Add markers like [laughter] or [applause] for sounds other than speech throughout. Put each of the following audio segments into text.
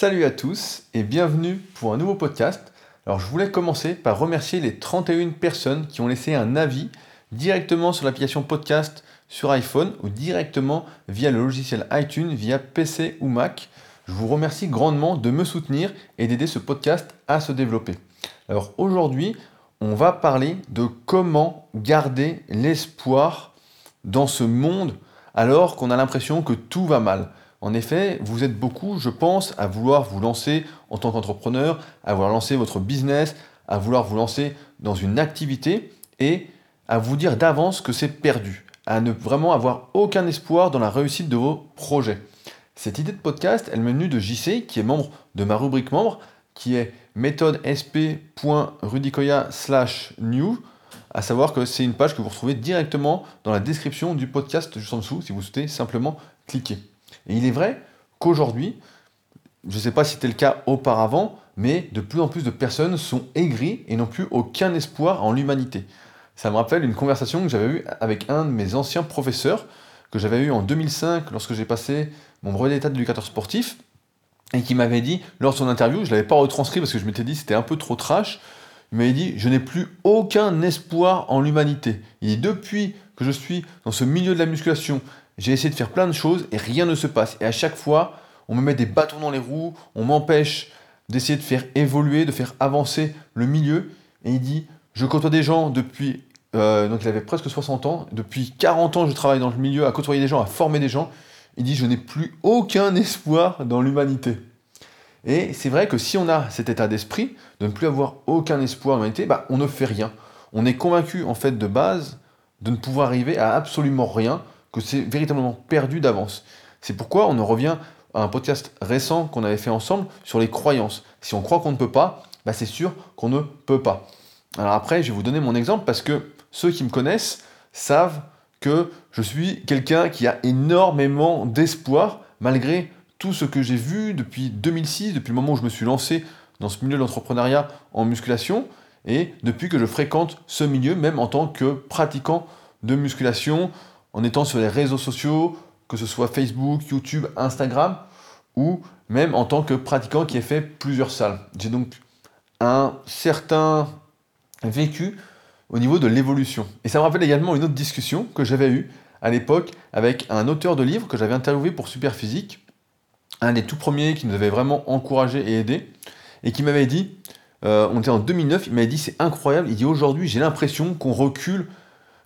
Salut à tous et bienvenue pour un nouveau podcast. Alors je voulais commencer par remercier les 31 personnes qui ont laissé un avis directement sur l'application podcast sur iPhone ou directement via le logiciel iTunes via PC ou Mac. Je vous remercie grandement de me soutenir et d'aider ce podcast à se développer. Alors aujourd'hui, on va parler de comment garder l'espoir dans ce monde alors qu'on a l'impression que tout va mal. En effet, vous êtes beaucoup, je pense, à vouloir vous lancer en tant qu'entrepreneur, à vouloir lancer votre business, à vouloir vous lancer dans une activité et à vous dire d'avance que c'est perdu, à ne vraiment avoir aucun espoir dans la réussite de vos projets. Cette idée de podcast, elle m'est venue de JC, qui est membre de ma rubrique membre, qui est méthode slash new, à savoir que c'est une page que vous retrouvez directement dans la description du podcast juste en dessous, si vous souhaitez simplement cliquer. Et il est vrai qu'aujourd'hui, je ne sais pas si c'était le cas auparavant, mais de plus en plus de personnes sont aigries et n'ont plus aucun espoir en l'humanité. Ça me rappelle une conversation que j'avais eue avec un de mes anciens professeurs, que j'avais eu en 2005 lorsque j'ai passé mon brevet d'état d'éducateur sportif, et qui m'avait dit, lors de son interview, je ne l'avais pas retranscrit parce que je m'étais dit c'était un peu trop trash, il m'avait dit Je n'ai plus aucun espoir en l'humanité. Et depuis que je suis dans ce milieu de la musculation, j'ai essayé de faire plein de choses et rien ne se passe. Et à chaque fois, on me met des bâtons dans les roues, on m'empêche d'essayer de faire évoluer, de faire avancer le milieu. Et il dit, je côtoie des gens depuis, euh, donc il avait presque 60 ans, depuis 40 ans je travaille dans le milieu à côtoyer des gens, à former des gens. Il dit, je n'ai plus aucun [laughs] espoir dans l'humanité. Et c'est vrai que si on a cet état d'esprit, de ne plus avoir aucun espoir dans l'humanité, bah, on ne fait rien. On est convaincu en fait de base de ne pouvoir arriver à absolument rien, que c'est véritablement perdu d'avance. C'est pourquoi on en revient à un podcast récent qu'on avait fait ensemble sur les croyances. Si on croit qu'on ne peut pas, bah c'est sûr qu'on ne peut pas. Alors après, je vais vous donner mon exemple parce que ceux qui me connaissent savent que je suis quelqu'un qui a énormément d'espoir malgré tout ce que j'ai vu depuis 2006, depuis le moment où je me suis lancé dans ce milieu de l'entrepreneuriat en musculation, et depuis que je fréquente ce milieu, même en tant que pratiquant de musculation, en étant sur les réseaux sociaux, que ce soit Facebook, YouTube, Instagram, ou même en tant que pratiquant qui a fait plusieurs salles. J'ai donc un certain vécu au niveau de l'évolution. Et ça me rappelle également une autre discussion que j'avais eue à l'époque avec un auteur de livre que j'avais interviewé pour Superphysique, un des tout premiers qui nous avait vraiment encouragé et aidé, et qui m'avait dit, euh, on était en 2009, il m'avait dit c'est incroyable, il dit aujourd'hui j'ai l'impression qu'on recule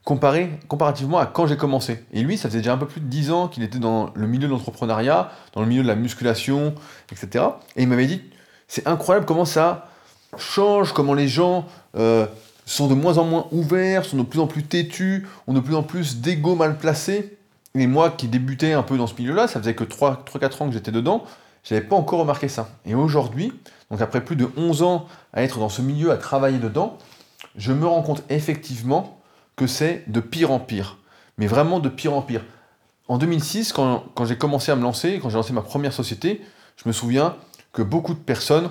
comparé, comparativement à quand j'ai commencé. Et lui, ça faisait déjà un peu plus de 10 ans qu'il était dans le milieu de l'entrepreneuriat, dans le milieu de la musculation, etc. Et il m'avait dit, c'est incroyable comment ça change, comment les gens euh, sont de moins en moins ouverts, sont de plus en plus têtus, ont de plus en plus d'ego mal placés. Et moi qui débutais un peu dans ce milieu-là, ça faisait que 3-4 ans que j'étais dedans, je n'avais pas encore remarqué ça. Et aujourd'hui, donc après plus de 11 ans à être dans ce milieu, à travailler dedans, je me rends compte effectivement que c'est de pire en pire. Mais vraiment de pire en pire. En 2006, quand, j'ai commencé à me lancer, quand j'ai lancé ma première société, je me souviens que beaucoup de personnes,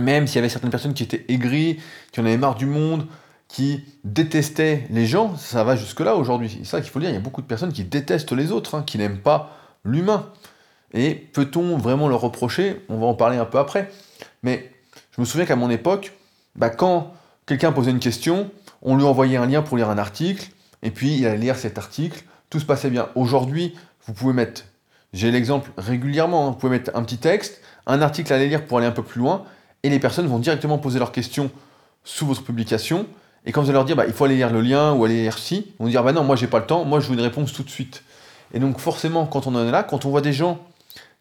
même s'il y avait certaines personnes qui étaient aigries, qui en avaient marre du monde, qui détestaient les gens, ça va jusque-là aujourd'hui. C'est ça qu'il faut dire, il y a beaucoup de personnes qui détestent les autres, hein, qui n'aiment pas l'humain. Et peut-on vraiment leur reprocher? On va en parler un peu après. Mais je me souviens qu'à mon époque, bah, quand quelqu'un posait une question, on lui envoyait un lien pour lire un article, et puis il allait lire cet article, tout se passait bien. Aujourd'hui, vous pouvez mettre, j'ai l'exemple régulièrement, hein, vous pouvez mettre un petit texte, un article à lire pour aller un peu plus loin, et les personnes vont directement poser leurs questions sous votre publication, et quand vous allez leur dire, bah, il faut aller lire le lien ou aller lire ci, ils vont dire, bah non, moi j'ai pas le temps, moi je veux une réponse tout de suite. Et donc forcément, quand on en est là, quand on voit des gens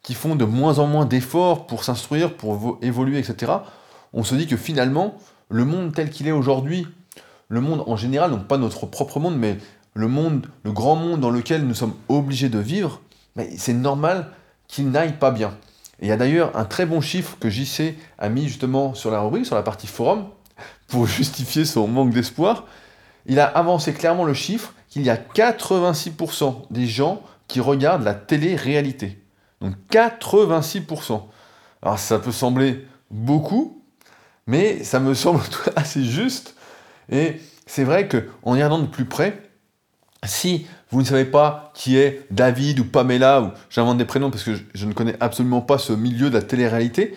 qui font de moins en moins d'efforts pour s'instruire, pour évoluer, etc., on se dit que finalement, le monde tel qu'il est aujourd'hui, le monde en général, donc pas notre propre monde, mais le monde, le grand monde dans lequel nous sommes obligés de vivre, c'est normal qu'il n'aille pas bien. Et il y a d'ailleurs un très bon chiffre que JC a mis justement sur la rubrique, sur la partie forum, [laughs] pour justifier son manque d'espoir. Il a avancé clairement le chiffre qu'il y a 86% des gens qui regardent la télé-réalité. Donc 86%. Alors ça peut sembler beaucoup, mais ça me [laughs] semble assez juste et c'est vrai qu'en regardant de plus près, si vous ne savez pas qui est David ou Pamela, ou j'invente des prénoms parce que je, ne connais absolument pas ce milieu de la télé-réalité,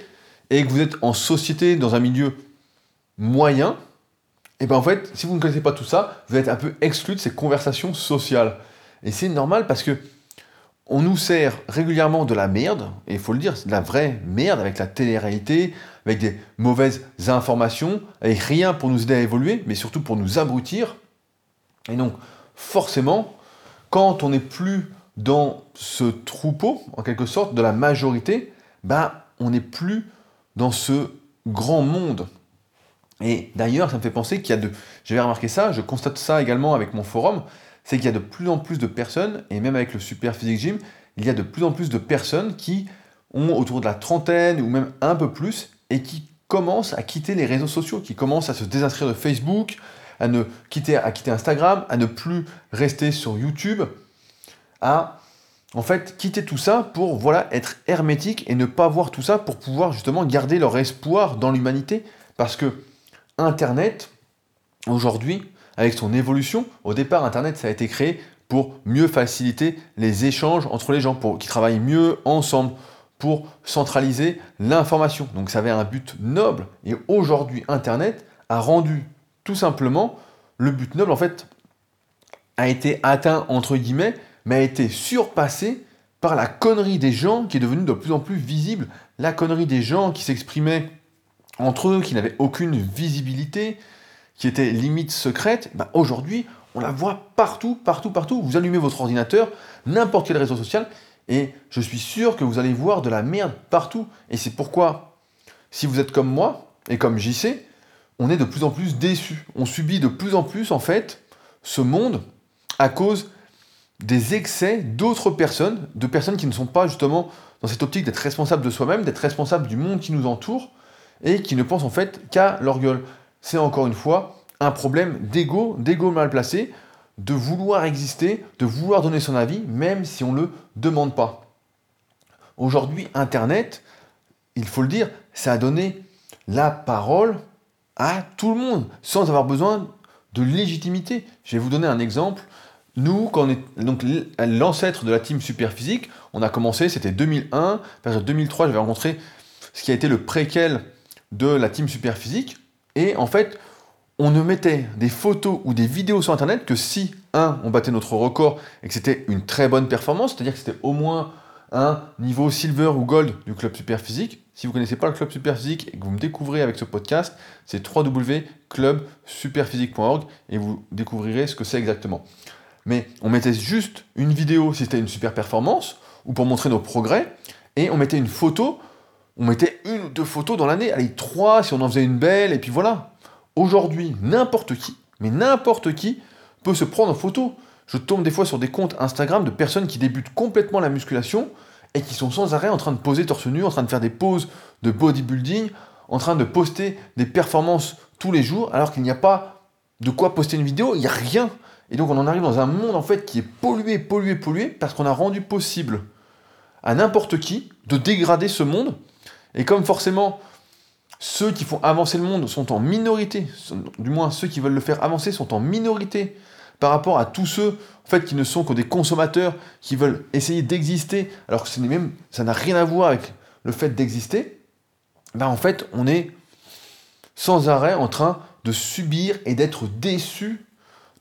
et que vous êtes en société dans un milieu moyen, et bien en fait, si vous ne connaissez pas tout ça, vous êtes un peu exclu de ces conversations sociales. Et c'est normal parce que on nous sert régulièrement de la merde, et il faut le dire, c'est de la vraie merde avec la télé-réalité, avec des mauvaises informations, avec rien pour nous aider à évoluer, mais surtout pour nous abrutir. Et donc, forcément, quand on n'est plus dans ce troupeau, en quelque sorte, de la majorité, ben, on n'est plus dans ce grand monde. Et d'ailleurs, ça me fait penser qu'il y a de... J'avais remarqué ça, je constate ça également avec mon forum, c'est qu'il y a de plus en plus de personnes, et même avec le Super Physique Gym, il y a de plus en plus de personnes qui ont autour de la trentaine ou même un peu plus, et qui commencent à quitter les réseaux sociaux, qui commencent à se désinscrire de Facebook, à ne quitter, à quitter Instagram, à ne plus rester sur YouTube, à en fait quitter tout ça pour voilà être hermétique et ne pas voir tout ça pour pouvoir justement garder leur espoir dans l'humanité. Parce que Internet aujourd'hui avec son évolution, au départ Internet ça a été créé pour mieux faciliter les échanges entre les gens, pour qu'ils travaillent mieux ensemble, pour centraliser l'information. Donc ça avait un but noble. Et aujourd'hui, Internet a rendu tout simplement le but noble, en fait, a été atteint, entre guillemets, mais a été surpassé par la connerie des gens qui est devenue de plus en plus visible. La connerie des gens qui s'exprimaient entre eux, qui n'avaient aucune visibilité, qui étaient limite secrètes, bah aujourd'hui, on la voit partout, partout, partout. Vous allumez votre ordinateur, n'importe quel réseau social, et je suis sûr que vous allez voir de la merde partout. Et c'est pourquoi, si vous êtes comme moi, et comme JC, on est de plus en plus déçus. On subit de plus en plus, en fait, ce monde à cause des excès d'autres personnes, de personnes qui ne sont pas justement dans cette optique d'être responsable de soi-même, d'être responsable du monde qui nous entoure, et qui ne pensent en fait qu'à leur gueule. C'est encore une fois un problème d'ego, d'ego mal placé, de vouloir exister, de vouloir donner son avis, même si on ne le demande pas. Aujourd'hui, Internet, il faut le dire, ça a donné la parole à tout le monde, sans avoir besoin de légitimité. Je vais vous donner un exemple. Nous, quand on est donc l'ancêtre de la team Superphysique, on a commencé, c'était 2001, vers 2003, j'avais rencontré ce qui a été le préquel de la team Superphysique, et en fait, on ne mettait des photos ou des vidéos sur Internet que si, un, on battait notre record et que c'était une très bonne performance, c'est-à-dire que c'était au moins un niveau silver ou gold du club Superphysique. Si vous ne connaissez pas le club Superphysique et que vous me découvrez avec ce podcast, c'est www.clubsuperphysique.org et vous découvrirez ce que c'est exactement. Mais on mettait juste une vidéo si c'était une super performance ou pour montrer nos progrès et on mettait une photo, on mettait une ou deux photos dans l'année, allez, trois si on en faisait une belle et puis voilà. Aujourd'hui, n'importe qui, mais n'importe qui, peut se prendre en photo. Je tombe des fois sur des comptes Instagram de personnes qui débutent complètement la musculation et qui sont sans arrêt en train de poser torse nu, en train de faire des poses de bodybuilding, en train de poster des performances tous les jours, alors qu'il n'y a pas de quoi poster une vidéo, il n'y a rien. Et donc on en arrive dans un monde en fait qui est pollué, pollué, pollué, parce qu'on a rendu possible à n'importe qui de dégrader ce monde. Et comme forcément ceux qui font avancer le monde sont en minorité, du moins ceux qui veulent le faire avancer sont en minorité par rapport à tous ceux en qui ne sont que des consommateurs qui veulent essayer d'exister, alors que même, ça n'a rien à voir avec le fait d'exister, ben en fait, on est sans arrêt en train de subir et d'être déçu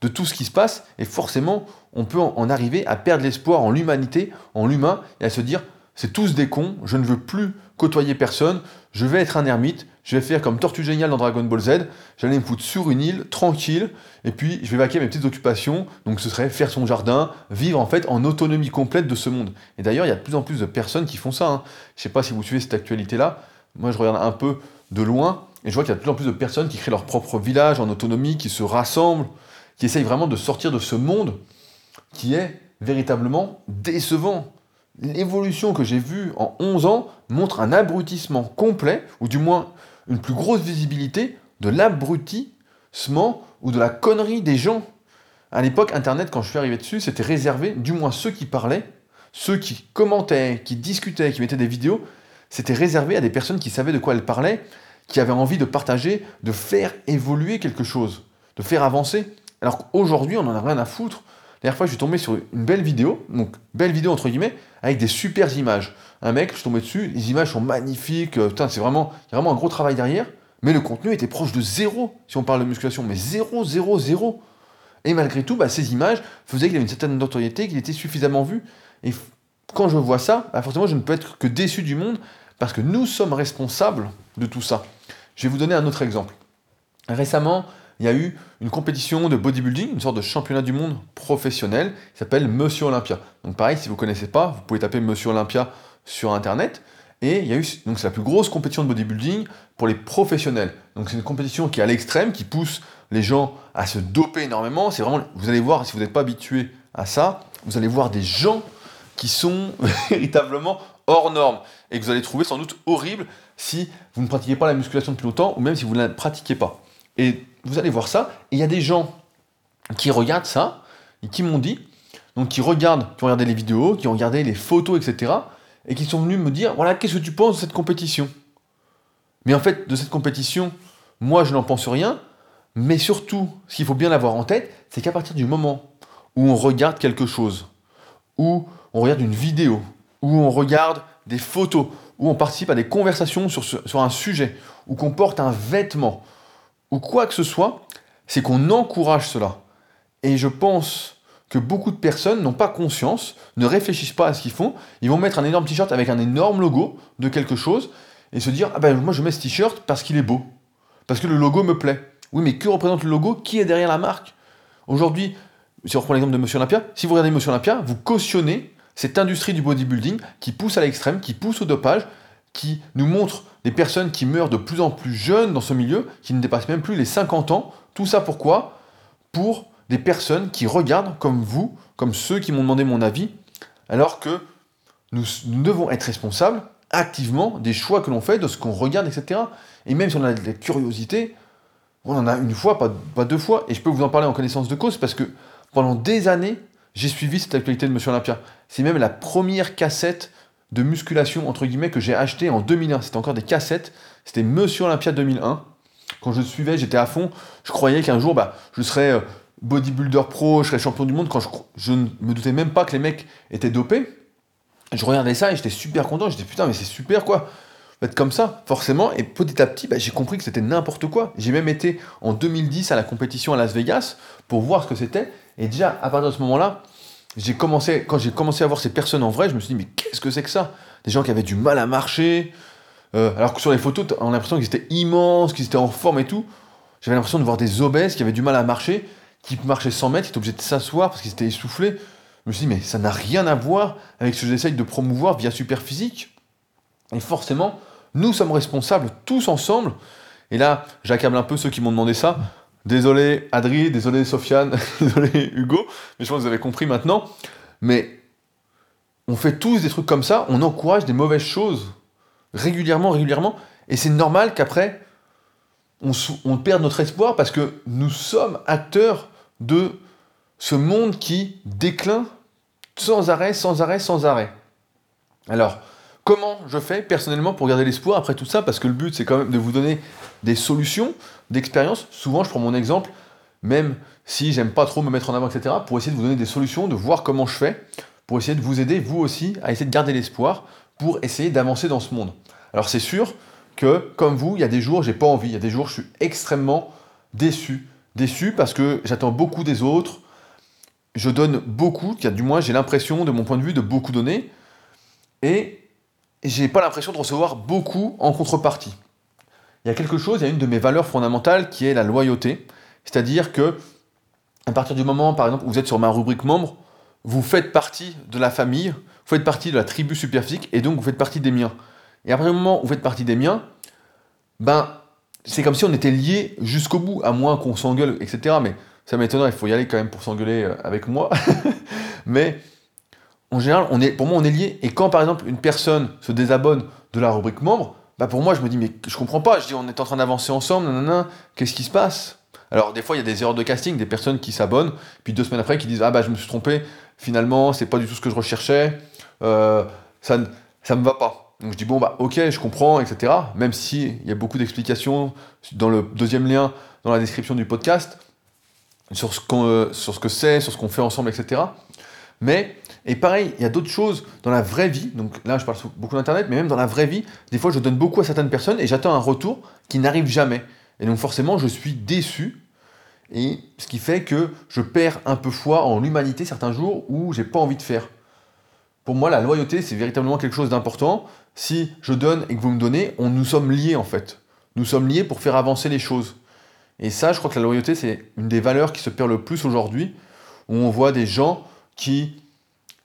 de tout ce qui se passe, et forcément, on peut en arriver à perdre l'espoir en l'humanité, en l'humain, et à se dire, c'est tous des cons, je ne veux plus côtoyer personne, je vais être un ermite, je vais faire comme Tortue Géniale dans Dragon Ball Z, j'allais me foutre sur une île, tranquille, et puis je vais vaquer mes petites occupations, donc ce serait faire son jardin, vivre en fait en autonomie complète de ce monde. Et d'ailleurs, il y a de plus en plus de personnes qui font ça. Hein. Je sais pas si vous suivez cette actualité-là, moi je regarde un peu de loin, et je vois qu'il y a de plus en plus de personnes qui créent leur propre village en autonomie, qui se rassemblent, qui essayent vraiment de sortir de ce monde qui est véritablement décevant l'évolution que j'ai vue en 11 ans montre un abrutissement complet, ou du moins une plus grosse visibilité de l'abrutissement ou de la connerie des gens. À l'époque, Internet, quand je suis arrivé dessus, c'était réservé, du moins ceux qui parlaient, ceux qui commentaient, qui discutaient, qui mettaient des vidéos, c'était réservé à des personnes qui savaient de quoi elles parlaient, qui avaient envie de partager, de faire évoluer quelque chose, de faire avancer. Alors qu'aujourd'hui, on n'en a rien à foutre. Dernière fois, je suis tombé sur une belle vidéo, donc belle vidéo entre guillemets, avec des super images. Un mec, je suis tombé dessus, les images sont magnifiques, euh, c'est vraiment, y a vraiment un gros travail derrière, mais le contenu était proche de zéro, si on parle de musculation, mais zéro, zéro, zéro. Et malgré tout, bah, ces images faisaient qu'il avait une certaine notoriété, qu'il était suffisamment vu. Et quand je vois ça, bah, forcément, je ne peux être que déçu du monde, parce que nous sommes responsables de tout ça. Je vais vous donner un autre exemple. Récemment, il y a eu une compétition de bodybuilding, une sorte de championnat du monde professionnel, qui s'appelle Monsieur Olympia. Donc pareil, si vous ne connaissez pas, vous pouvez taper Monsieur Olympia sur Internet. Et il y a eu, donc c'est la plus grosse compétition de bodybuilding pour les professionnels. Donc c'est une compétition qui est à l'extrême, qui pousse les gens à se doper énormément. C'est vraiment, vous allez voir, si vous n'êtes pas habitué à ça, vous allez voir des gens qui sont [laughs] véritablement hors normes et que vous allez trouver sans doute horrible si vous ne pratiquez pas la musculation depuis longtemps ou même si vous ne la pratiquez pas. Et vous allez voir ça, et il y a des gens qui regardent ça, et qui m'ont dit, donc qui regardent, qui ont regardé les vidéos, qui ont regardé les photos, etc., et qui sont venus me dire, voilà, qu'est-ce que tu penses de cette compétition? Mais en fait, de cette compétition, moi, je n'en pense rien, mais surtout, ce qu'il faut bien avoir en tête, c'est qu'à partir du moment où on regarde quelque chose, où on regarde une vidéo, où on regarde des photos, où on participe à des conversations sur, sur un sujet, ou qu'on porte un vêtement, ou quoi que ce soit, c'est qu'on encourage cela. Et je pense que beaucoup de personnes n'ont pas conscience, ne réfléchissent pas à ce qu'ils font. Ils vont mettre un énorme t-shirt avec un énorme logo de quelque chose et se dire Ah ben moi je mets ce t-shirt parce qu'il est beau, parce que le logo me plaît. Oui, mais que représente le logo? Qui est derrière la marque? Aujourd'hui, si on reprend l'exemple de Monsieur Olympia, si vous regardez Monsieur Olympia, vous cautionnez cette industrie du bodybuilding qui pousse à l'extrême, qui pousse au dopage, qui nous montre des personnes qui meurent de plus en plus jeunes dans ce milieu, qui ne dépassent même plus les 50 ans. Tout ça pourquoi? Pour des personnes qui regardent comme vous, comme ceux qui m'ont demandé mon avis, alors que nous, devons être responsables activement des choix que l'on fait, de ce qu'on regarde, etc. Et même si on a de la curiosité, on en a une fois, pas, deux fois, et je peux vous en parler en connaissance de cause, parce que pendant des années, j'ai suivi cette actualité de Monsieur Olympia. C'est même la première cassette de musculation, entre guillemets, que j'ai acheté en 2001. C'était encore des cassettes. C'était Monsieur Olympia 2001. Quand je suivais, j'étais à fond. Je croyais qu'un jour, bah, je serais euh, bodybuilder pro, je serais champion du monde. Quand je, ne me doutais même pas que les mecs étaient dopés. Je regardais ça et j'étais super content. J'étais putain, mais c'est super quoi. Être comme ça, forcément. Et petit à petit, bah, j'ai compris que c'était n'importe quoi. J'ai même été en 2010 à la compétition à Las Vegas pour voir ce que c'était. Et déjà, à partir de ce moment-là, j'ai commencé, quand j'ai commencé à voir ces personnes en vrai, je me suis dit, mais qu'est-ce que c'est que ça? Des gens qui avaient du mal à marcher, euh, alors que sur les photos, on a l'impression qu'ils étaient immenses, qu'ils étaient en forme et tout. J'avais l'impression de voir des obèses qui avaient du mal à marcher, qui marchaient 100 mètres, qui étaient obligés de s'asseoir parce qu'ils étaient essoufflés. Je me suis dit, mais ça n'a rien à voir avec ce que j'essaye de promouvoir via Superphysique. Et forcément, nous sommes responsables tous ensemble. Et là, j'accable un peu ceux qui m'ont demandé ça. Désolé Adri, désolé Sofiane, [laughs] désolé Hugo, mais je pense que vous avez compris maintenant. Mais on fait tous des trucs comme ça, on encourage des mauvaises choses régulièrement, régulièrement, et c'est normal qu'après, on, perde notre espoir parce que nous sommes acteurs de ce monde qui décline sans arrêt, sans arrêt, sans arrêt. Alors, comment je fais personnellement pour garder l'espoir après tout ça Parce que le but, c'est quand même de vous donner des solutions, d'expérience. Souvent, je prends mon exemple, même si j'aime pas trop me mettre en avant, etc., pour essayer de vous donner des solutions, de voir comment je fais, pour essayer de vous aider, vous aussi, à essayer de garder l'espoir, pour essayer d'avancer dans ce monde. Alors, c'est sûr que, comme vous, il y a des jours, j'ai pas envie, il y a des jours, je suis extrêmement déçu. Déçu parce que j'attends beaucoup des autres, je donne beaucoup, du moins j'ai l'impression, de mon point de vue, de beaucoup donner, et j'ai pas l'impression de recevoir beaucoup en contrepartie il y a quelque chose, il y a une de mes valeurs fondamentales qui est la loyauté. C'est-à-dire que, à partir du moment, par exemple, où vous êtes sur ma rubrique membre, vous faites partie de la famille, vous faites partie de la tribu superphysique, et donc vous faites partie des miens. Et partir du moment où vous faites partie des miens, ben, c'est comme si on était liés jusqu'au bout, à moins qu'on s'engueule, etc. Mais ça m'étonnerait, il faut y aller quand même pour s'engueuler euh, avec moi. [laughs] Mais en général, pour moi, on est liés. Et quand, par exemple, une personne se désabonne de la rubrique membre, bah pour moi, je me dis, mais je comprends pas. Je dis, on est en train d'avancer ensemble, nanana, qu'est-ce qui se passe? Alors, des fois, il y a des erreurs de casting, des personnes qui s'abonnent, puis deux semaines après, qui disent, ah bah, je me suis trompé, finalement, c'est pas du tout ce que je recherchais, euh, ça, ça me va pas. Donc, je dis, bon, bah, ok, je comprends, etc. Même si il y a beaucoup d'explications dans le deuxième lien, dans la description du podcast. sur ce, qu'on, sur ce que c'est, sur ce qu'on fait ensemble, etc. Mais, et pareil, il y a d'autres choses dans la vraie vie, donc là je parle beaucoup d'Internet, mais même dans la vraie vie, des fois je donne beaucoup à certaines personnes et j'attends un retour qui n'arrive jamais. Et donc forcément je suis déçu, et ce qui fait que je perds un peu foi en l'humanité certains jours où j'ai pas envie de faire. Pour moi, la loyauté, c'est véritablement quelque chose d'important. Si je donne et que vous me donnez, on nous sommes liés en fait. Nous sommes liés pour faire avancer les choses. Et ça, je crois que la loyauté, c'est une des valeurs qui se perd le plus aujourd'hui, où on voit des gens qui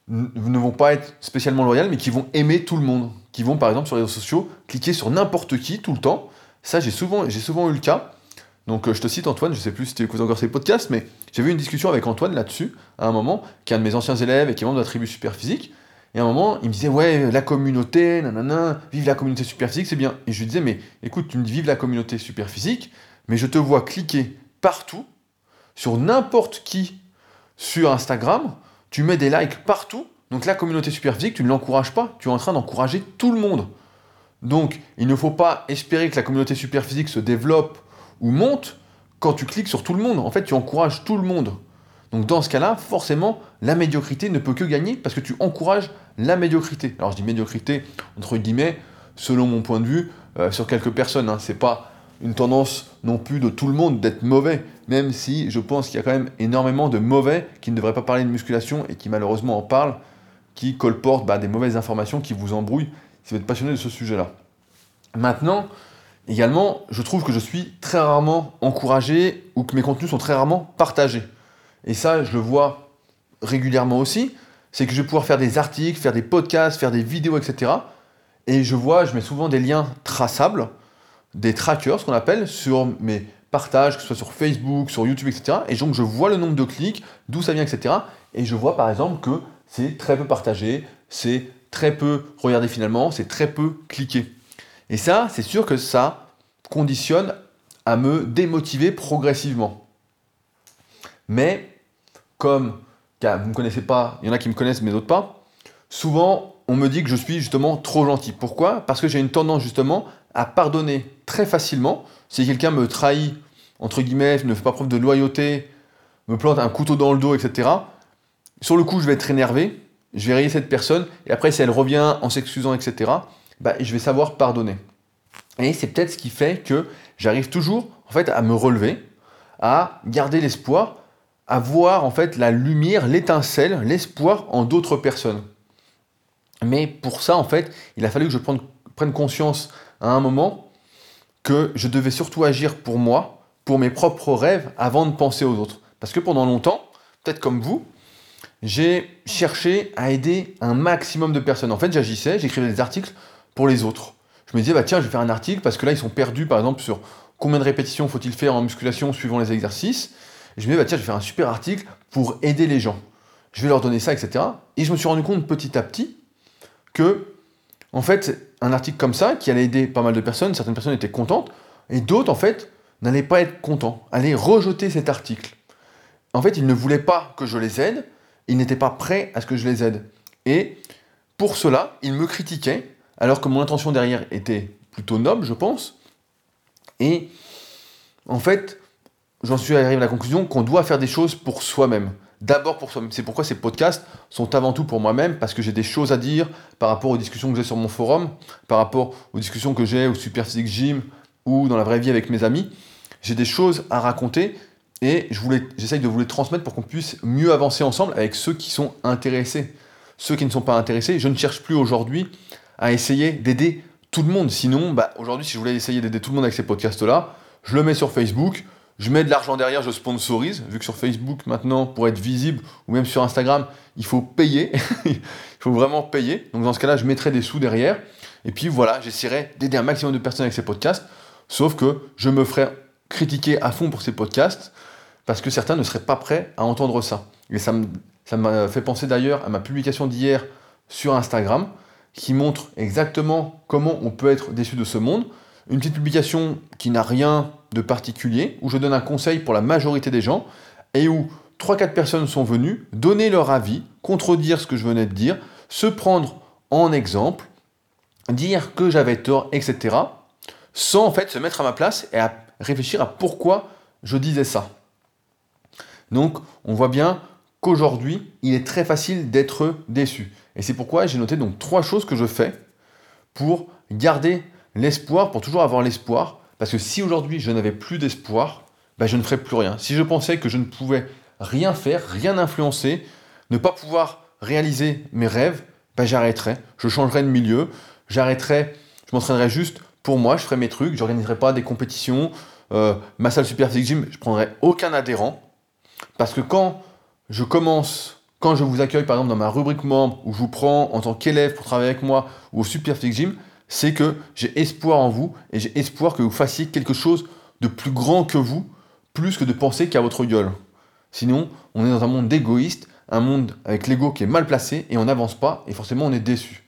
ne vont pas être spécialement loyaux, mais qui vont aimer tout le monde. Qui vont, par exemple, sur les réseaux sociaux, cliquer sur n'importe qui tout le temps. Ça, j'ai souvent, j'ai souvent eu le cas. Donc, euh, je te cite Antoine, je sais plus si tu écoutes encore ces podcasts, mais j'ai eu une discussion avec Antoine là-dessus, à un moment, qui est un de mes anciens élèves et qui est membre de la tribu super physique. Et à un moment, il me disait, ouais, la communauté, nanana, vive la communauté super physique, c'est bien. Et je lui disais, mais écoute, tu me dis vive la communauté super physique, mais je te vois cliquer partout, sur n'importe qui, sur Instagram, tu mets des likes partout. Donc la communauté super physique, tu ne l'encourages pas, tu es en train d'encourager tout le monde. Donc il ne faut pas espérer que la communauté super physique se développe ou monte quand tu cliques sur tout le monde. En fait, tu encourages tout le monde. Donc dans ce cas-là, forcément, la médiocrité ne peut que gagner parce que tu encourages la médiocrité. Alors je dis médiocrité entre guillemets, selon mon point de vue, euh, sur quelques personnes. Hein. C'est pas une tendance non plus de tout le monde d'être mauvais, même si je pense qu'il y a quand même énormément de mauvais qui ne devraient pas parler de musculation et qui malheureusement en parlent, qui colportent bah, des mauvaises informations qui vous embrouillent si vous êtes passionné de ce sujet-là. Maintenant, également, je trouve que je suis très rarement encouragé ou que mes contenus sont très rarement partagés. Et ça, je le vois régulièrement aussi, c'est que je vais pouvoir faire des articles, faire des podcasts, faire des vidéos, etc. Et je vois, je mets souvent des liens traçables, des trackers, ce qu'on appelle, sur mes partages, que ce soit sur Facebook, sur YouTube, etc. Et donc je vois le nombre de clics, d'où ça vient, etc. Et je vois par exemple que c'est très peu partagé, c'est très peu regardé finalement, c'est très peu cliqué. Et ça, c'est sûr que ça conditionne à me démotiver progressivement. Mais comme vous ne me connaissez pas, il y en a qui me connaissent mais d'autres pas, souvent on me dit que je suis justement trop gentil. Pourquoi? Parce que j'ai une tendance justement à pardonner très facilement. Si quelqu'un me trahit, entre guillemets, ne fait pas preuve de loyauté, me plante un couteau dans le dos, etc., sur le coup, je vais être énervé, je vais rayer cette personne, et après, si elle revient en s'excusant, etc., bah, je vais savoir pardonner. Et c'est peut-être ce qui fait que j'arrive toujours, en fait, à me relever, à garder l'espoir, à voir, en fait, la lumière, l'étincelle, l'espoir en d'autres personnes. Mais pour ça, en fait, il a fallu que je prenne conscience à un moment que je devais surtout agir pour moi, pour mes propres rêves, avant de penser aux autres. Parce que pendant longtemps, peut-être comme vous, j'ai cherché à aider un maximum de personnes. En fait, j'agissais, j'écrivais des articles pour les autres. Je me disais, bah tiens, je vais faire un article parce que là, ils sont perdus, par exemple, sur combien de répétitions faut-il faire en musculation suivant les exercices. Je me disais, bah tiens, je vais faire un super article pour aider les gens. Je vais leur donner ça, etc. Et je me suis rendu compte petit à petit que, en fait, un article comme ça, qui allait aider pas mal de personnes, certaines personnes étaient contentes, et d'autres, en fait, n'allaient pas être contents, allaient rejeter cet article. En fait, ils ne voulaient pas que je les aide, ils n'étaient pas prêts à ce que je les aide. Et pour cela, ils me critiquaient, alors que mon intention derrière était plutôt noble, je pense. Et en fait, j'en suis arrivé à la conclusion qu'on doit faire des choses pour soi-même d'abord pour soi-même. C'est pourquoi ces podcasts sont avant tout pour moi-même, parce que j'ai des choses à dire par rapport aux discussions que j'ai sur mon forum, par rapport aux discussions que j'ai au Super Physique Gym ou dans la vraie vie avec mes amis. J'ai des choses à raconter et j'essaye de vous les transmettre pour qu'on puisse mieux avancer ensemble avec ceux qui sont intéressés. Ceux qui ne sont pas intéressés, je ne cherche plus aujourd'hui à essayer d'aider tout le monde. Sinon, bah, aujourd'hui, si je voulais essayer d'aider tout le monde avec ces podcasts-là, je le mets sur Facebook, je mets de l'argent derrière, je sponsorise, vu que sur Facebook maintenant, pour être visible, ou même sur Instagram, il faut payer, [laughs] il faut vraiment payer. Donc dans ce cas-là, je mettrai des sous derrière, et puis voilà, j'essaierai d'aider un maximum de personnes avec ces podcasts, sauf que je me ferai critiquer à fond pour ces podcasts, parce que certains ne seraient pas prêts à entendre ça. Et ça m'a fait penser d'ailleurs à ma publication d'hier sur Instagram, qui montre exactement comment on peut être déçu de ce monde. Une petite publication qui n'a rien de particulier, où je donne un conseil pour la majorité des gens, et où 3-4 personnes sont venues donner leur avis, contredire ce que je venais de dire, se prendre en exemple, dire que j'avais tort, etc., sans en fait se mettre à ma place et à réfléchir à pourquoi je disais ça. Donc on voit bien qu'aujourd'hui, il est très facile d'être déçu. Et c'est pourquoi j'ai noté donc trois choses que je fais pour garder l'espoir, pour toujours avoir l'espoir. Parce que si aujourd'hui je n'avais plus d'espoir, ben, je ne ferais plus rien. Si je pensais que je ne pouvais rien faire, rien influencer, ne pas pouvoir réaliser mes rêves, ben, j'arrêterais. Je changerais de milieu, j'arrêterais, je m'entraînerais juste pour moi, je ferais mes trucs, j'organiserais pas des compétitions. Euh, ma salle Super Gym, je prendrais aucun adhérent. Parce que quand je commence, quand je vous accueille par exemple dans ma rubrique membre, où je vous prends en tant qu'élève pour travailler avec moi, ou au Super Physique Gym, c'est que j'ai espoir en vous et j'ai espoir que vous fassiez quelque chose de plus grand que vous, plus que de penser qu'à votre gueule. Sinon, on est dans un monde d'égoïstes, un monde avec l'ego qui est mal placé et on n'avance pas et forcément on est déçu.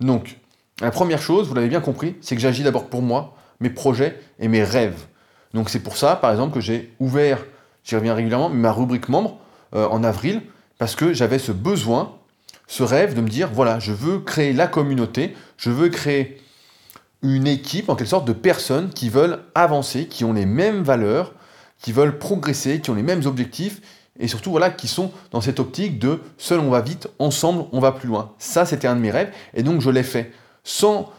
Donc, la première chose, vous l'avez bien compris, c'est que j'agis d'abord pour moi, mes projets et mes rêves. Donc c'est pour ça, par exemple, que j'ai ouvert, j'y reviens régulièrement, ma rubrique membre euh, en avril, parce que j'avais ce besoin ce rêve de me dire, voilà, je veux créer la communauté, je veux créer une équipe, en quelque sorte, de personnes qui veulent avancer, qui ont les mêmes valeurs, qui veulent progresser, qui ont les mêmes objectifs, et surtout, voilà, qui sont dans cette optique de seul on va vite, ensemble on va plus loin. Ça, c'était un de mes rêves, et donc je l'ai fait, sans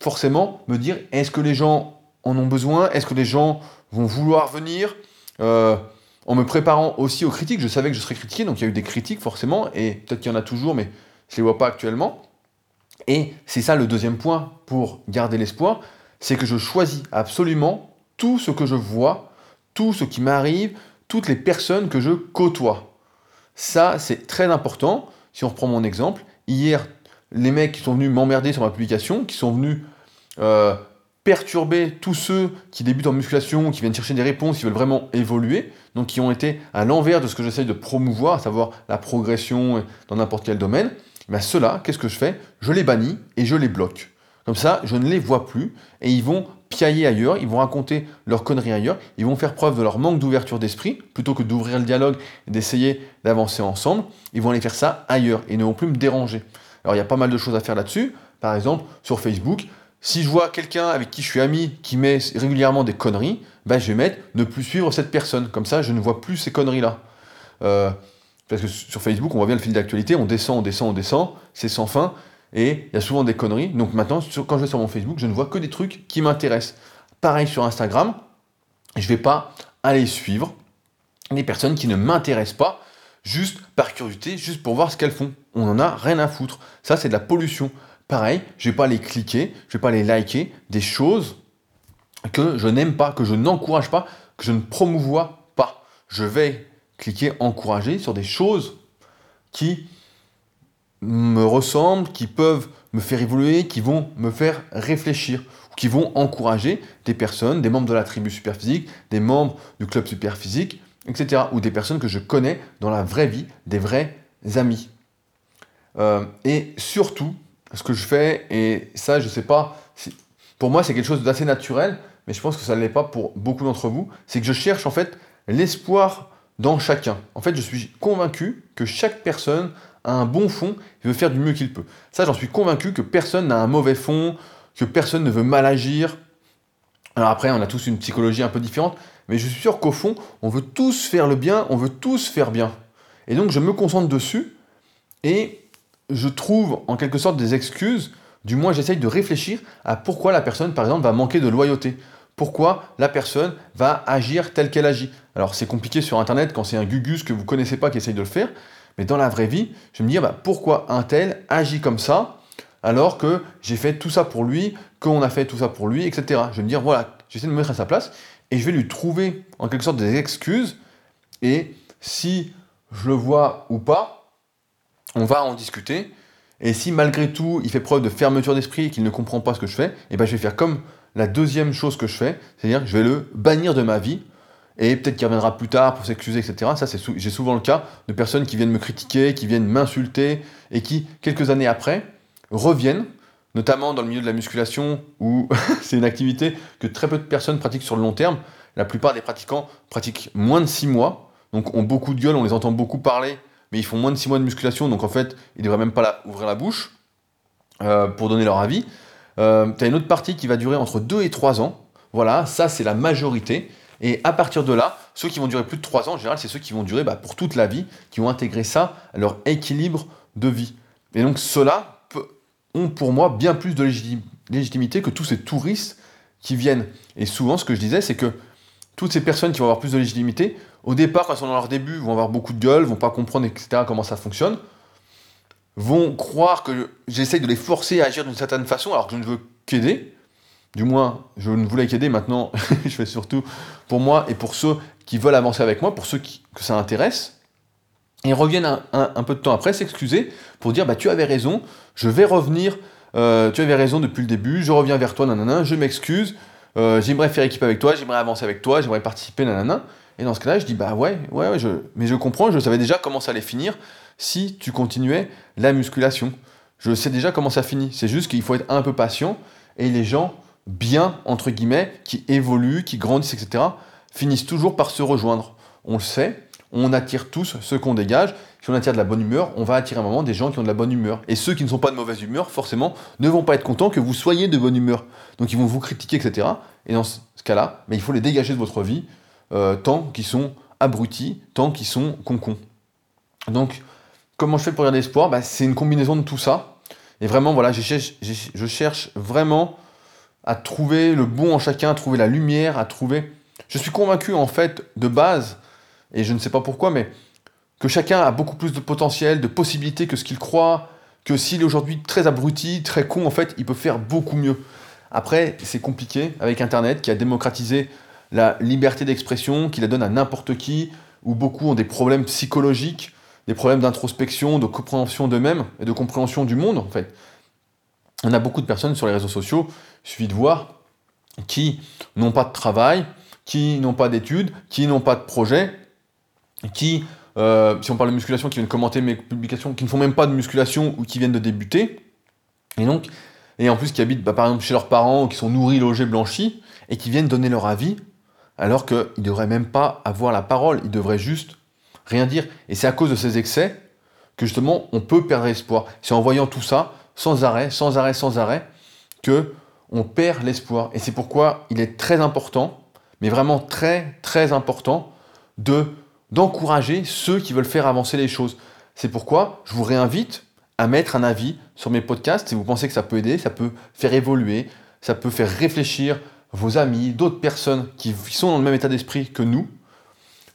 forcément me dire, est-ce que les gens en ont besoin, est-ce que les gens vont vouloir venir? Euh, en me préparant aussi aux critiques, je savais que je serais critiqué, donc il y a eu des critiques forcément, et peut-être qu'il y en a toujours, mais je ne les vois pas actuellement. Et c'est ça le deuxième point pour garder l'espoir, c'est que je choisis absolument tout ce que je vois, tout ce qui m'arrive, toutes les personnes que je côtoie. Ça, c'est très important. Si on reprend mon exemple, hier, les mecs qui sont venus m'emmerder sur ma publication, qui sont venus euh, perturber tous ceux qui débutent en musculation, qui viennent chercher des réponses, qui veulent vraiment évoluer, donc qui ont été à l'envers de ce que j'essaye de promouvoir, à savoir la progression dans n'importe quel domaine, ben ceux-là, qu'est-ce que je fais? Je les bannis et je les bloque. Comme ça, je ne les vois plus et ils vont piailler ailleurs, ils vont raconter leurs conneries ailleurs, ils vont faire preuve de leur manque d'ouverture d'esprit, plutôt que d'ouvrir le dialogue et d'essayer d'avancer ensemble, ils vont aller faire ça ailleurs et ne vont plus me déranger. Alors il y a pas mal de choses à faire là-dessus, par exemple sur Facebook, si je vois quelqu'un avec qui je suis ami qui met régulièrement des conneries, ben je vais mettre ne plus suivre cette personne. Comme ça, je ne vois plus ces conneries-là. Euh, parce que sur Facebook, on voit bien le fil d'actualité, on descend, on descend, on descend, c'est sans fin, et il y a souvent des conneries. Donc maintenant, quand je vais sur mon Facebook, je ne vois que des trucs qui m'intéressent. Pareil sur Instagram, je ne vais pas aller suivre des personnes qui ne m'intéressent pas, juste par curiosité, juste pour voir ce qu'elles font. On n'en a rien à foutre. Ça, c'est de la pollution. Pareil, je ne vais pas les cliquer, je ne vais pas les liker, des choses que je n'aime pas, que je n'encourage pas, que je ne promouvois pas. Je vais cliquer encourager sur des choses qui me ressemblent, qui peuvent me faire évoluer, qui vont me faire réfléchir, qui vont encourager des personnes, des membres de la tribu superphysique, des membres du club superphysique, etc. Ou des personnes que je connais dans la vraie vie, des vrais amis. Euh, et surtout, ce que je fais, et ça, je sais pas, pour moi, c'est quelque chose d'assez naturel, mais je pense que ça ne l'est pas pour beaucoup d'entre vous, c'est que je cherche en fait l'espoir dans chacun. En fait, je suis convaincu que chaque personne a un bon fond et veut faire du mieux qu'il peut. Ça, j'en suis convaincu que personne n'a un mauvais fond, que personne ne veut mal agir. Alors après, on a tous une psychologie un peu différente, mais je suis sûr qu'au fond, on veut tous faire le bien, on veut tous faire bien. Et donc, je me concentre dessus et je trouve en quelque sorte des excuses, du moins j'essaye de réfléchir à pourquoi la personne, par exemple, va manquer de loyauté. Pourquoi la personne va agir telle qu'elle agit. Alors c'est compliqué sur Internet quand c'est un gugus que vous connaissez pas qui essaye de le faire, mais dans la vraie vie, je me dis, bah, pourquoi un tel agit comme ça alors que j'ai fait tout ça pour lui, qu'on a fait tout ça pour lui, etc. Je vais me dire, voilà, j'essaie de me mettre à sa place et je vais lui trouver en quelque sorte des excuses. Et si je le vois ou pas, on va en discuter. Et si malgré tout, il fait preuve de fermeture d'esprit et qu'il ne comprend pas ce que je fais, et eh ben je vais faire comme la deuxième chose que je fais, c'est-à-dire que je vais le bannir de ma vie, et peut-être qu'il reviendra plus tard pour s'excuser, etc. Ça, c'est j'ai souvent le cas de personnes qui viennent me critiquer, qui viennent m'insulter, et qui, quelques années après, reviennent, notamment dans le milieu de la musculation, où [laughs] c'est une activité que très peu de personnes pratiquent sur le long terme. La plupart des pratiquants pratiquent moins de 6 mois, donc ont beaucoup de gueule, on les entend beaucoup parler, mais ils font moins de 6 mois de musculation, donc en fait, ils devraient même pas ouvrir la bouche euh, pour donner leur avis. Euh, tu as une autre partie qui va durer entre 2 et 3 ans. Voilà, ça c'est la majorité. Et à partir de là, ceux qui vont durer plus de 3 ans, en général, c'est ceux qui vont durer bah, pour toute la vie, qui ont intégré ça à leur équilibre de vie. Et donc ceux-là ont pour moi bien plus de légitimité que tous ces touristes qui viennent. Et souvent, ce que je disais, c'est que toutes ces personnes qui vont avoir plus de légitimité, au départ, quand ils sont dans leur début, vont avoir beaucoup de gueule, vont pas comprendre, etc., comment ça fonctionne, vont croire que j'essaye de les forcer à agir d'une certaine façon, alors que je ne veux qu'aider. Du moins, je ne voulais qu'aider, maintenant, [laughs] je fais surtout pour moi et pour ceux qui veulent avancer avec moi, pour ceux qui, que ça intéresse. Et reviennent un, peu de temps après s'excuser pour dire bah, Tu avais raison, je vais revenir, euh, tu avais raison depuis le début, je reviens vers toi, nanana, je m'excuse, euh, j'aimerais faire équipe avec toi, j'aimerais avancer avec toi, j'aimerais participer, nanana. Et dans ce cas-là, je dis Bah ouais, ouais, mais je comprends, je savais déjà comment ça allait finir si tu continuais la musculation. Je sais déjà comment ça finit. C'est juste qu'il faut être un peu patient et les gens bien, entre guillemets, qui évoluent, qui grandissent, etc., finissent toujours par se rejoindre. On le sait, on attire tous ceux qu'on dégage. Si on attire de la bonne humeur, on va attirer un moment des gens qui ont de la bonne humeur. Et ceux qui ne sont pas de mauvaise humeur, forcément, ne vont pas être contents que vous soyez de bonne humeur. Donc ils vont vous critiquer, etc. Et dans ce cas-là, mais il faut les dégager de votre vie euh, tant qu'ils sont abrutis, tant qu'ils sont concons. Donc, comment je fais pour garder espoir bah, C'est une combinaison de tout ça. Et vraiment, voilà, je cherche, je cherche vraiment à trouver le bon en chacun, à trouver la lumière, à trouver... Je suis convaincu, en fait, de base, et je ne sais pas pourquoi, mais que chacun a beaucoup plus de potentiel, de possibilités que ce qu'il croit, que s'il est aujourd'hui très abruti, très con, en fait, il peut faire beaucoup mieux. Après, c'est compliqué avec Internet qui a démocratisé la liberté d'expression, qui la donne à n'importe qui, où beaucoup ont des problèmes psychologiques, des problèmes d'introspection, de compréhension d'eux-mêmes et de compréhension du monde, en fait. On a beaucoup de personnes sur les réseaux sociaux, il suffit de voir, qui n'ont pas de travail, qui n'ont pas d'études, qui n'ont pas de projet, qui, euh, si on parle de musculation, qui viennent commenter mes publications, qui ne font même pas de musculation ou qui viennent de débuter, et donc, et en plus qui habitent bah, par exemple chez leurs parents, qui sont nourris, logés, blanchis, et qui viennent donner leur avis, alors qu'ils ne devraient même pas avoir la parole, ils devraient juste rien dire. Et c'est à cause de ces excès que justement on peut perdre espoir. C'est en voyant tout ça, sans arrêt, sans arrêt, sans arrêt, que on perd l'espoir. Et c'est pourquoi il est très important, mais vraiment très très important, de d'encourager ceux qui veulent faire avancer les choses. C'est pourquoi je vous réinvite à mettre un avis sur mes podcasts si vous pensez que ça peut aider, ça peut faire évoluer, ça peut faire réfléchir vos amis, d'autres personnes qui sont dans le même état d'esprit que nous,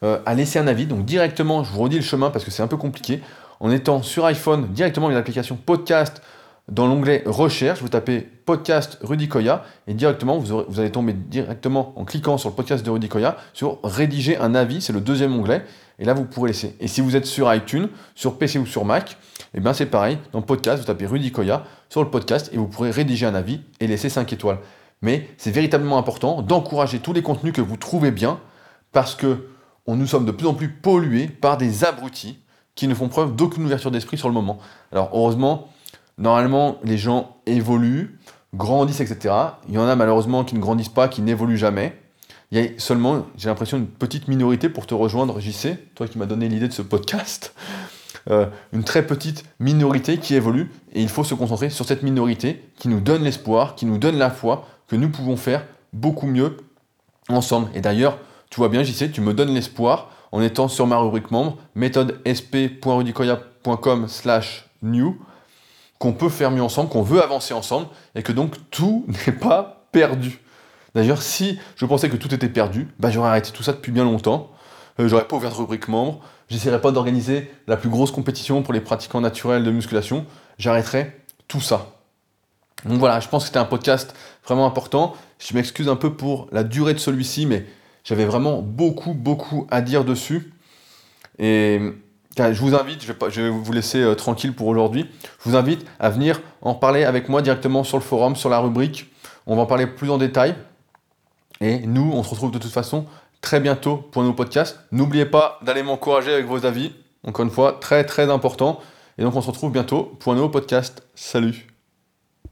euh, à laisser un avis. Donc directement, je vous redis le chemin parce que c'est un peu compliqué. En étant sur iPhone, directement avec l'application podcast, dans l'onglet recherche, vous tapez podcast Rudy Koya et directement vous, allez tomber directement en cliquant sur le podcast de Rudy Koya sur rédiger un avis, c'est le deuxième onglet. Et là, vous pourrez laisser. Et si vous êtes sur iTunes, sur PC ou sur Mac, eh bien c'est pareil. Dans podcast, vous tapez Rudy Koya sur le podcast et vous pourrez rédiger un avis et laisser 5 étoiles. Mais c'est véritablement important d'encourager tous les contenus que vous trouvez bien parce que nous sommes de plus en plus pollués par des abrutis qui ne font preuve d'aucune ouverture d'esprit sur le moment. Alors heureusement, Normalement, les gens évoluent, grandissent, etc. Il y en a malheureusement qui ne grandissent pas, qui n'évoluent jamais. Il y a seulement, j'ai l'impression, une petite minorité pour te rejoindre, JC, toi qui m'as donné l'idée de ce podcast. [laughs] Euh, une très petite minorité qui évolue et il faut se concentrer sur cette minorité qui nous donne l'espoir, qui nous donne la foi que nous pouvons faire beaucoup mieux ensemble. Et d'ailleurs, tu vois bien, JC, tu me donnes l'espoir en étant sur ma rubrique membre, méthode sp.rudicoya.com slash new qu'on peut faire mieux ensemble, qu'on veut avancer ensemble, et que donc tout [laughs] n'est pas perdu. D'ailleurs, si je pensais que tout était perdu, bah, j'aurais arrêté tout ça depuis bien longtemps. Euh, j'aurais pas ouvert de rubrique membre, j'essaierais pas d'organiser la plus grosse compétition pour les pratiquants naturels de musculation, j'arrêterais tout ça. Donc voilà, je pense que c'était un podcast vraiment important. Je m'excuse un peu pour la durée de celui-ci, mais j'avais vraiment beaucoup, beaucoup à dire dessus. Et je vous invite, je vais, vous laisser euh, tranquille pour aujourd'hui, je vous invite à venir en parler avec moi directement sur le forum, sur la rubrique. On va en parler plus en détail. Et nous, on se retrouve de toute façon très bientôt pour nos podcasts. N'oubliez pas d'aller m'encourager avec vos avis. Encore une fois, très très important. Et donc on se retrouve bientôt pour un nouveau podcast. Salut